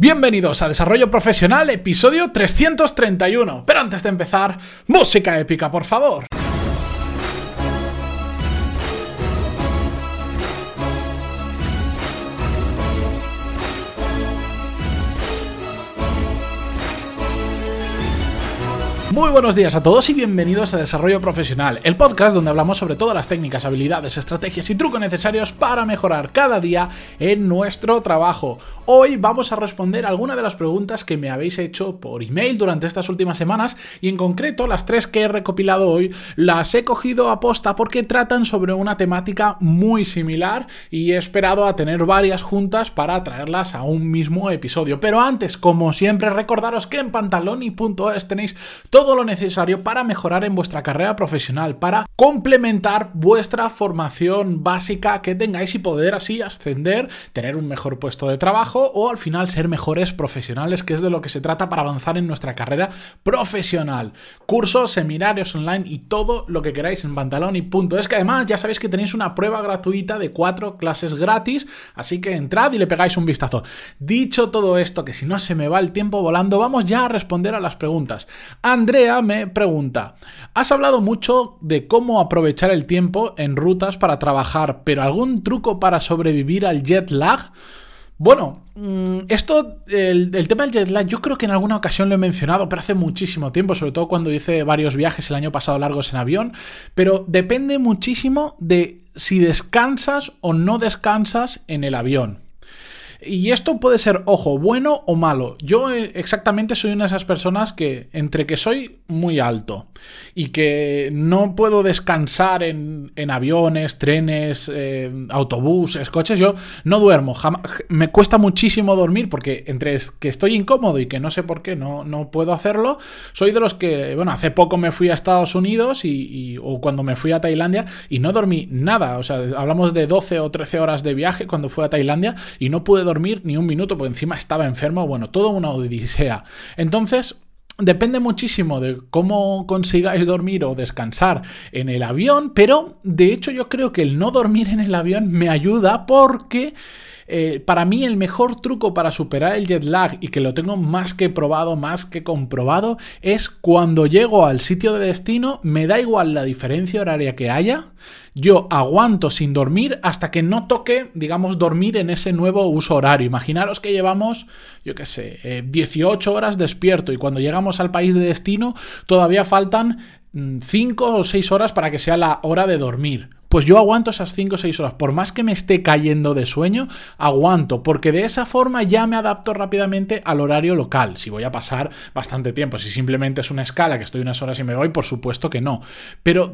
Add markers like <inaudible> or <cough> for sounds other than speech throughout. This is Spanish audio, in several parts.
Bienvenidos a Desarrollo Profesional, episodio 331. Pero antes de empezar, música épica, por favor. Muy buenos días a todos y bienvenidos a Desarrollo Profesional, el podcast donde hablamos sobre todas las técnicas, habilidades, estrategias y trucos necesarios para mejorar cada día en nuestro trabajo. Hoy vamos a responder algunas de las preguntas que me habéis hecho por email durante estas últimas semanas y en concreto las tres que he recopilado hoy las he cogido a posta porque tratan sobre una temática muy similar y he esperado a tener varias juntas para traerlas a un mismo episodio. Pero antes, como siempre, recordaros que en pantaloni.es tenéis todo todo lo necesario para mejorar en vuestra carrera profesional, para complementar vuestra formación básica que tengáis y poder así ascender, tener un mejor puesto de trabajo o al final ser mejores profesionales, que es de lo que se trata para avanzar en nuestra carrera profesional. Cursos, seminarios online y todo lo que queráis en pantaloni.es, que además ya sabéis que tenéis una prueba gratuita de cuatro clases gratis, así que entrad y le pegáis un vistazo. Dicho todo esto, que si no se me va el tiempo volando, vamos ya a responder a las preguntas. Andrea me pregunta, has hablado mucho de cómo aprovechar el tiempo en rutas para trabajar, pero ¿algún truco para sobrevivir al jet lag? Bueno, mm, esto, el, tema del jet lag, yo creo que en alguna ocasión lo he mencionado, pero hace muchísimo tiempo, sobre todo cuando hice varios viajes el año pasado largos en avión, pero depende muchísimo de si descansas o no descansas en el avión. Y esto puede ser, ojo, bueno o malo. Yo eh, exactamente soy una de esas personas que, entre que soy muy alto y que no puedo descansar en, aviones, trenes, eh, autobuses, coches, yo no duermo. me cuesta muchísimo dormir porque entre que estoy incómodo y que no sé por qué no, no puedo hacerlo, soy de los que, bueno, hace poco me fui a Estados Unidos y, o cuando me fui a Tailandia y no dormí nada. O sea, hablamos de 12 o 13 horas de viaje cuando fui a Tailandia y no pude dormir ni un minuto, porque encima estaba enfermo, bueno, todo una odisea. Entonces, Depende muchísimo de cómo consigáis dormir o descansar en el avión, pero de hecho yo creo que el no dormir en el avión me ayuda porque eh, para mí el mejor truco para superar el jet lag y que lo tengo más que probado, más que comprobado, es cuando llego al sitio de destino, me da igual la diferencia horaria que haya, yo aguanto sin dormir hasta que no toque, digamos, dormir en ese nuevo uso horario. Imaginaros que llevamos, yo qué sé, 18 eh, horas despierto y cuando llegamos al país de destino todavía faltan 5 mm, o 6 horas para que sea la hora de dormir pues yo aguanto esas 5 o 6 horas. Por más que me esté cayendo de sueño, aguanto, porque de esa forma ya me adapto rápidamente al horario local. Si voy a pasar bastante tiempo, si simplemente es una escala que estoy unas horas y me voy, por supuesto que no. Pero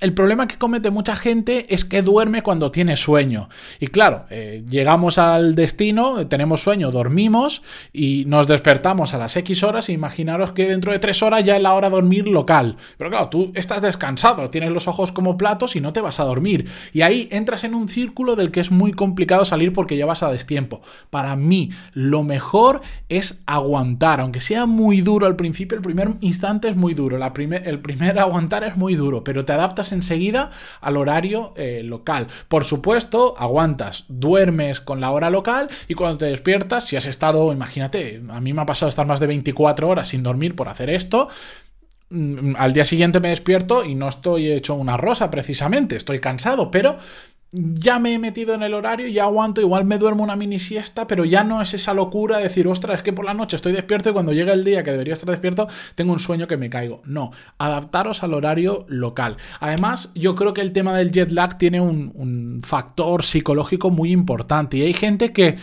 el problema que comete mucha gente es que duerme cuando tiene sueño. Y claro, eh, llegamos al destino, tenemos sueño, dormimos y nos despertamos a las X horas. E imaginaros que dentro de 3 horas ya es la hora de dormir local. Pero claro, tú estás descansado, tienes los ojos como platos y no te vas a dormir. Y ahí entras en un círculo del que es muy complicado salir porque ya vas a destiempo. Para mí, lo mejor es aguantar, aunque sea muy duro al principio, el primer instante es muy duro, la el primer <laughs> aguantar es muy duro, pero te adaptas enseguida al horario eh, local. Por supuesto, aguantas, duermes con la hora local y cuando te despiertas, si has estado, imagínate, a mí me ha pasado estar más de 24 horas sin dormir por hacer esto, al día siguiente me despierto y no estoy hecho una rosa precisamente, estoy cansado, pero ya me he metido en el horario, ya aguanto, igual me duermo una mini siesta, pero ya no es esa locura de decir, ostras, es que por la noche estoy despierto y cuando llega el día que debería estar despierto, tengo un sueño que me caigo. No, adaptaros al horario local. Además, yo creo que el tema del jet lag tiene un, un factor psicológico muy importante y hay gente que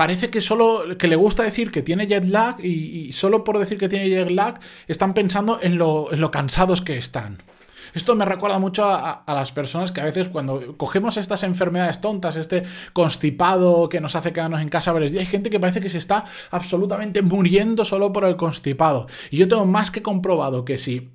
parece que solo que le gusta decir que tiene jet lag y, solo por decir que tiene jet lag están pensando en lo, cansados que están. Esto me recuerda mucho a, las personas que a veces cuando cogemos estas enfermedades tontas, este constipado que nos hace quedarnos en casa varios días, hay gente que parece que se está absolutamente muriendo solo por el constipado. Y yo tengo más que comprobado que si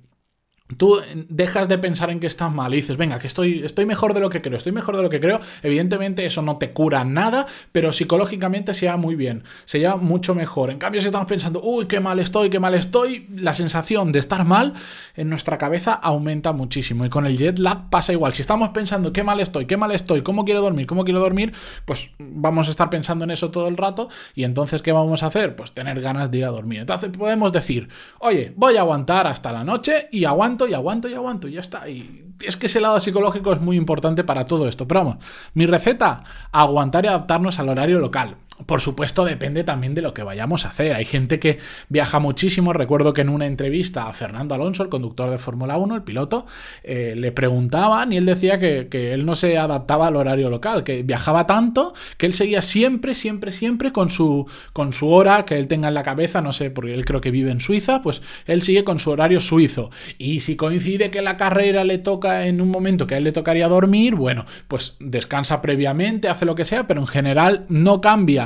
tú dejas de pensar en que estás mal y dices, venga, que estoy, estoy mejor de lo que creo, estoy mejor de lo que creo, evidentemente eso no te cura nada, pero psicológicamente se lleva muy bien, se lleva mucho mejor. En cambio, si estamos pensando, uy, qué mal estoy, qué mal estoy, la sensación de estar mal en nuestra cabeza aumenta muchísimo. Y con el jet lag pasa igual. Si estamos pensando, qué mal estoy, qué mal estoy, cómo quiero dormir, cómo quiero dormir, pues vamos a estar pensando en eso todo el rato y entonces, ¿qué vamos a hacer? Pues tener ganas de ir a dormir. Entonces podemos decir, oye, voy a aguantar hasta la noche y aguanto y aguanto y aguanto y ya está. Y es que ese lado psicológico es muy importante para todo esto. Pero vamos, mi receta, aguantar y adaptarnos al horario local. Por supuesto, depende también de lo que vayamos a hacer. Hay gente que viaja muchísimo. Recuerdo que en una entrevista a Fernando Alonso, el conductor de Fórmula 1, el piloto, eh, le preguntaban y él decía que, él no se adaptaba al horario local, que viajaba tanto que él seguía siempre, siempre, siempre con su, con su hora que él tenga en la cabeza. No sé, porque él creo que vive en Suiza, pues él sigue con su horario suizo. Y si coincide que la carrera le toca en un momento que a él le tocaría dormir, bueno, pues descansa previamente, hace lo que sea, pero en general no cambia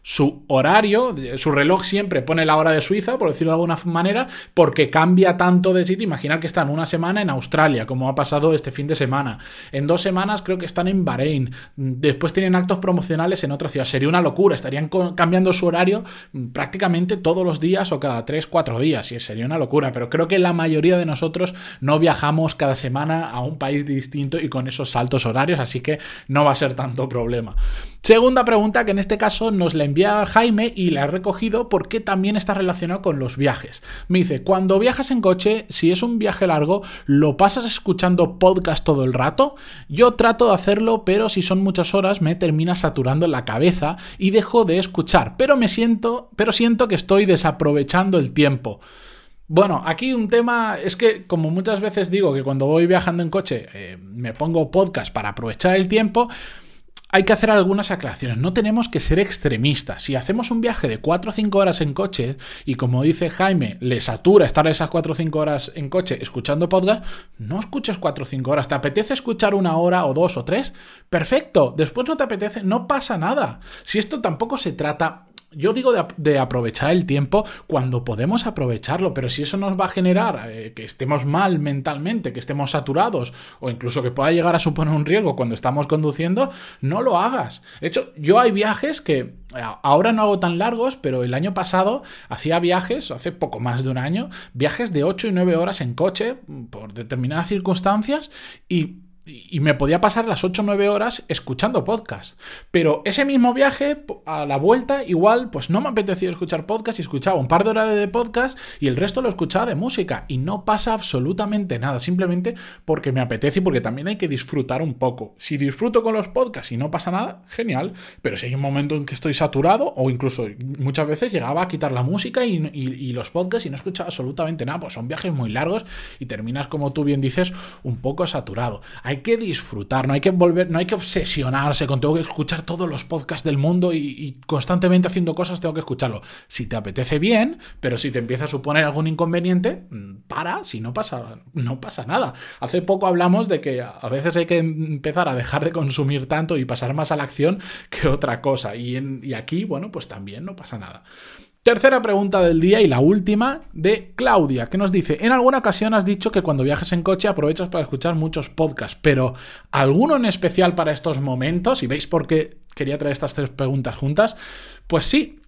su horario, su reloj siempre pone la hora de Suiza, por decirlo de alguna manera, porque cambia tanto de sitio. Imaginar que están una semana en Australia, como ha pasado este fin de semana. En dos semanas creo que están en Bahrein. Después tienen actos promocionales en otra ciudad. Sería una locura. Estarían cambiando su horario prácticamente todos los días o cada tres, cuatro días. Y sería una locura. Pero creo que la mayoría de nosotros no viajamos cada semana a un país distinto y con esos saltos horarios, así que no va a ser tanto problema. Segunda pregunta que en este caso nos la envía Jaime y la he recogido porque también está relacionado con los viajes. Me dice, cuando viajas en coche, si es un viaje largo, ¿lo pasas escuchando podcast todo el rato? Yo trato de hacerlo, pero si son muchas horas me termina saturando la cabeza y dejo de escuchar, pero me siento, pero siento que estoy desaprovechando el tiempo. Bueno, aquí un tema es que, como muchas veces digo que cuando voy viajando en coche eh, me pongo podcast para aprovechar el tiempo, hay que hacer algunas aclaraciones. No tenemos que ser extremistas. Si hacemos un viaje de 4 o 5 horas en coche y como dice Jaime, le satura estar esas 4 o 5 horas en coche escuchando podcast, no escuches 4 o 5 horas. ¿Te apetece escuchar una hora o dos o tres? Perfecto. Después no te apetece, no pasa nada. Si esto tampoco se trata yo digo de, aprovechar el tiempo cuando podemos aprovecharlo, pero si eso nos va a generar eh, que estemos mal mentalmente, que estemos saturados o incluso que pueda llegar a suponer un riesgo cuando estamos conduciendo, no lo hagas. De hecho, yo hay viajes que eh, ahora no hago tan largos, pero el año pasado hacía viajes, hace poco más de un año, viajes de 8 y 9 horas en coche por determinadas circunstancias y y me podía pasar las 8 o 9 horas escuchando podcast. Pero ese mismo viaje, a la vuelta, igual, pues no me apetecía escuchar podcast y escuchaba un par de horas de podcast y el resto lo escuchaba de música. Y no pasa absolutamente nada, simplemente porque me apetece y porque también hay que disfrutar un poco. Si disfruto con los podcasts y no pasa nada, genial. Pero si hay un momento en que estoy saturado, o incluso muchas veces llegaba a quitar la música y, y los podcasts y no escuchaba absolutamente nada, pues son viajes muy largos y terminas, como tú bien dices, un poco saturado. Que disfrutar, no hay que volver, no hay que obsesionarse con tengo que escuchar todos los podcasts del mundo y, constantemente haciendo cosas tengo que escucharlo. Si te apetece bien, pero si te empieza a suponer algún inconveniente, mm, para, si no pasa, no pasa nada. Hace poco hablamos de que a veces hay que empezar a dejar de consumir tanto y pasar más a la acción que otra cosa. Y aquí, bueno, pues también no pasa nada. Tercera pregunta del día y la última de Claudia, que nos dice, en alguna ocasión has dicho que cuando viajes en coche aprovechas para escuchar muchos podcasts, pero ¿alguno en especial para estos momentos? Y veis por qué quería traer estas tres preguntas juntas. Pues sí,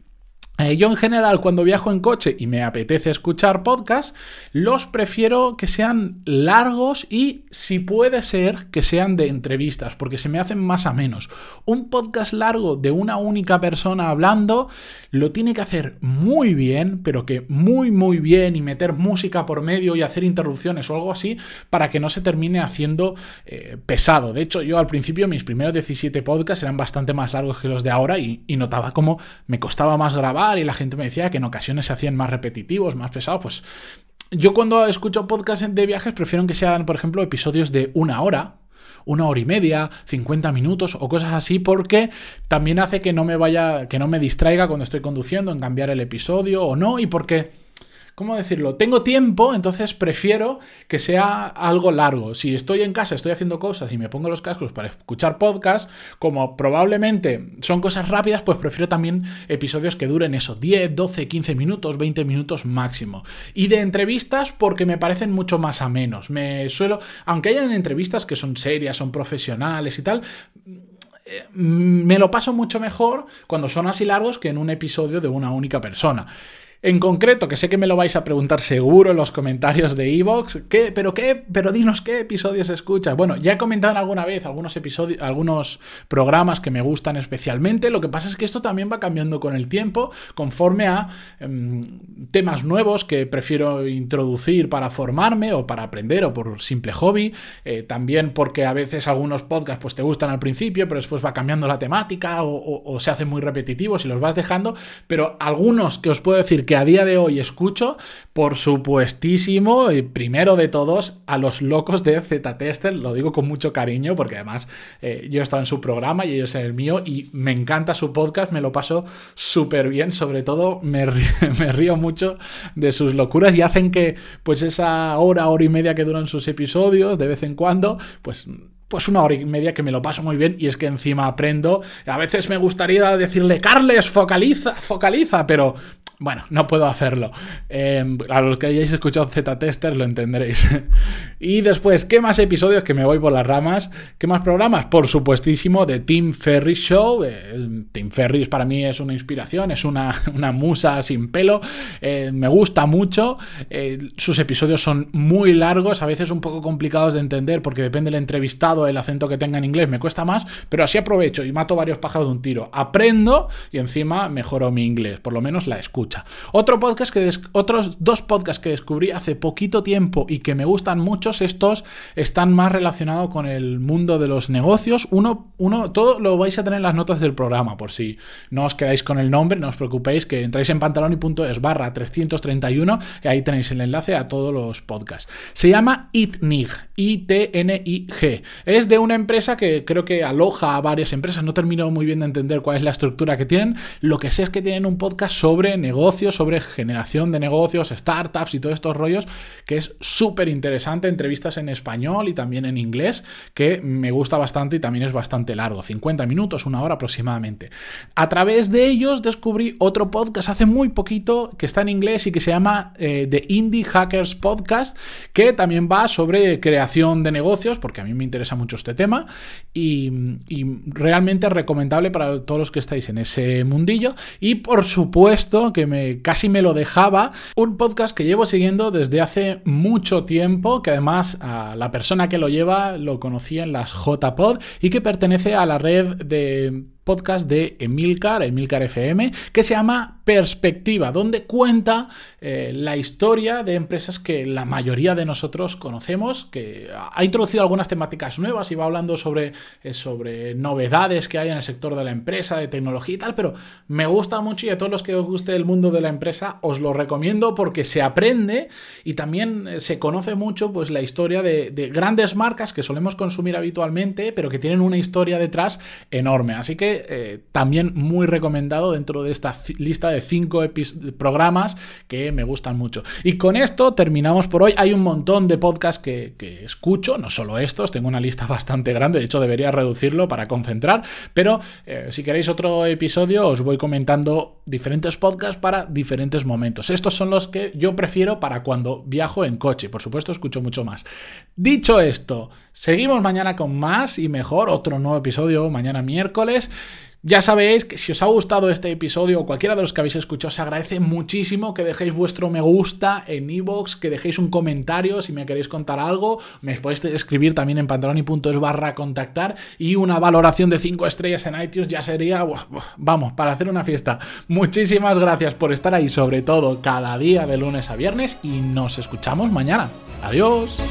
eh, yo en general cuando viajo en coche y me apetece escuchar podcast, los prefiero que sean largos y si puede ser que sean de entrevistas, porque se me hacen más a menos. Un podcast largo de una única persona hablando lo tiene que hacer muy bien, pero que muy muy bien y meter música por medio y hacer interrupciones o algo así para que no se termine haciendo eh, pesado. De hecho, yo al principio mis primeros 17 podcasts eran bastante más largos que los de ahora y notaba como me costaba más grabar y la gente me decía que en ocasiones se hacían más repetitivos, más pesados, pues yo cuando escucho podcasts de viajes prefiero que sean, por ejemplo, episodios de una hora, una hora y media, 50 minutos o cosas así, porque también hace que no me vaya, que no me distraiga cuando estoy conduciendo en cambiar el episodio o no, y porque ¿cómo decirlo? Tengo tiempo, entonces prefiero que sea algo largo. Si estoy en casa, estoy haciendo cosas y me pongo los cascos para escuchar podcast, como probablemente son cosas rápidas, pues prefiero también episodios que duren eso, 10, 12, 15 minutos, 20 minutos máximo. Y de entrevistas porque me parecen mucho más a menos. Me suelo, aunque hayan entrevistas que son serias, son profesionales y tal, eh, me lo paso mucho mejor cuando son así largos que en un episodio de una única persona. En concreto, que sé que me lo vais a preguntar seguro en los comentarios de Evox, ¿qué, pero qué, pero dinos qué episodios escuchas. Bueno, ya he comentado alguna vez algunos episodios, algunos programas que me gustan especialmente. Lo que pasa es que esto también va cambiando con el tiempo, conforme a em, temas nuevos que prefiero introducir para formarme o para aprender o por simple hobby. Eh, también porque a veces algunos podcasts pues te gustan al principio, pero después va cambiando la temática o, o se hacen muy repetitivos y los vas dejando. Pero algunos que os puedo decir que a día de hoy escucho, por supuestísimo, y primero de todos, a los locos de Z-Tester, lo digo con mucho cariño, porque además eh, yo he estado en su programa y ellos en el mío, y me encanta su podcast, me lo paso súper bien, sobre todo <laughs> me río, mucho de sus locuras y hacen que, pues esa hora, hora y media que duran sus episodios, de vez en cuando, pues pues una hora y media que me lo paso muy bien y es que encima aprendo. A veces me gustaría decirle, Carles, focaliza, focaliza, pero bueno, no puedo hacerlo. Em, a los que hayáis escuchado Z-Tester lo entenderéis. <laughs> y después, ¿qué más episodios? Que me voy por las ramas. ¿Qué más programas? Por supuestísimo, de Tim Ferris Show. Eh, Tim Ferris para mí es una inspiración, es <laughs> una, musa sin pelo. Eh, me gusta mucho. Eh, sus episodios son muy largos, a veces un poco complicados de entender porque depende del entrevistado, el acento que tenga en inglés, me cuesta más. Pero así aprovecho y mato varios pájaros de un tiro. Aprendo y encima mejoro mi inglés. Por lo menos la escucho. Otro podcast que otros dos podcasts que descubrí hace poquito tiempo y que me gustan muchos, estos están más relacionados con el mundo de los negocios. Uno, uno, todo lo vais a tener en las notas del programa, por si no os quedáis con el nombre, no os preocupéis, que entráis en pantaloni.es barra 331 y ahí tenéis el enlace a todos los podcasts. Se llama ITNIG, I-T-N-I-G. Es de una empresa que creo que aloja a varias empresas, no termino muy bien de entender cuál es la estructura que tienen. Lo que sé es que tienen un podcast sobre negocios negocios, sobre generación de negocios, startups y todos estos rollos, que es súper interesante, entrevistas en español y también en inglés, que me gusta bastante y también es bastante largo, 50 minutos, una hora aproximadamente. A través de ellos descubrí otro podcast hace muy poquito que está en inglés y que se llama eh, The Indie Hackers Podcast, que también va sobre creación de negocios, porque a mí me interesa mucho este tema, y, y realmente recomendable para todos los que estáis en ese mundillo. Y por supuesto que me, casi me lo dejaba. Un podcast que llevo siguiendo desde hace mucho tiempo, que además a la persona que lo lleva lo conocí en las JPod y que pertenece a la red de podcast de Emilcar, Emilcar FM, que se llama Perspectiva, donde cuenta eh, la historia de empresas que la mayoría de nosotros conocemos, que ha introducido algunas temáticas nuevas y va hablando sobre, eh, sobre novedades que hay en el sector de la empresa, de tecnología y tal, pero me gusta mucho y a todos los que os guste el mundo de la empresa os lo recomiendo porque se aprende y también eh, se conoce mucho pues la historia de, de grandes marcas que solemos consumir habitualmente, pero que tienen una historia detrás enorme. Así que eh, también muy recomendado dentro de esta lista de cinco programas que me gustan mucho. Y con esto terminamos por hoy. Hay un montón de podcasts que, escucho, no solo estos, tengo una lista <laughs> bastante grande, de hecho debería reducirlo para concentrar, pero eh, si queréis otro episodio os voy comentando diferentes podcasts para diferentes momentos. Estos son los que yo prefiero para cuando viajo en coche, por supuesto escucho mucho más. Dicho esto, seguimos mañana con más y mejor, otro nuevo episodio mañana miércoles. Ya sabéis que si os ha gustado este episodio o cualquiera de los que habéis escuchado, se agradece muchísimo que dejéis vuestro me gusta en iVoox, que dejéis un comentario si me queréis contar algo, me podéis escribir también en pantaloni.es barra contactar y una valoración de 5 estrellas en iTunes ya sería, vamos, para hacer una fiesta. Muchísimas gracias por estar ahí, sobre todo cada día de lunes a viernes y nos escuchamos mañana. Adiós.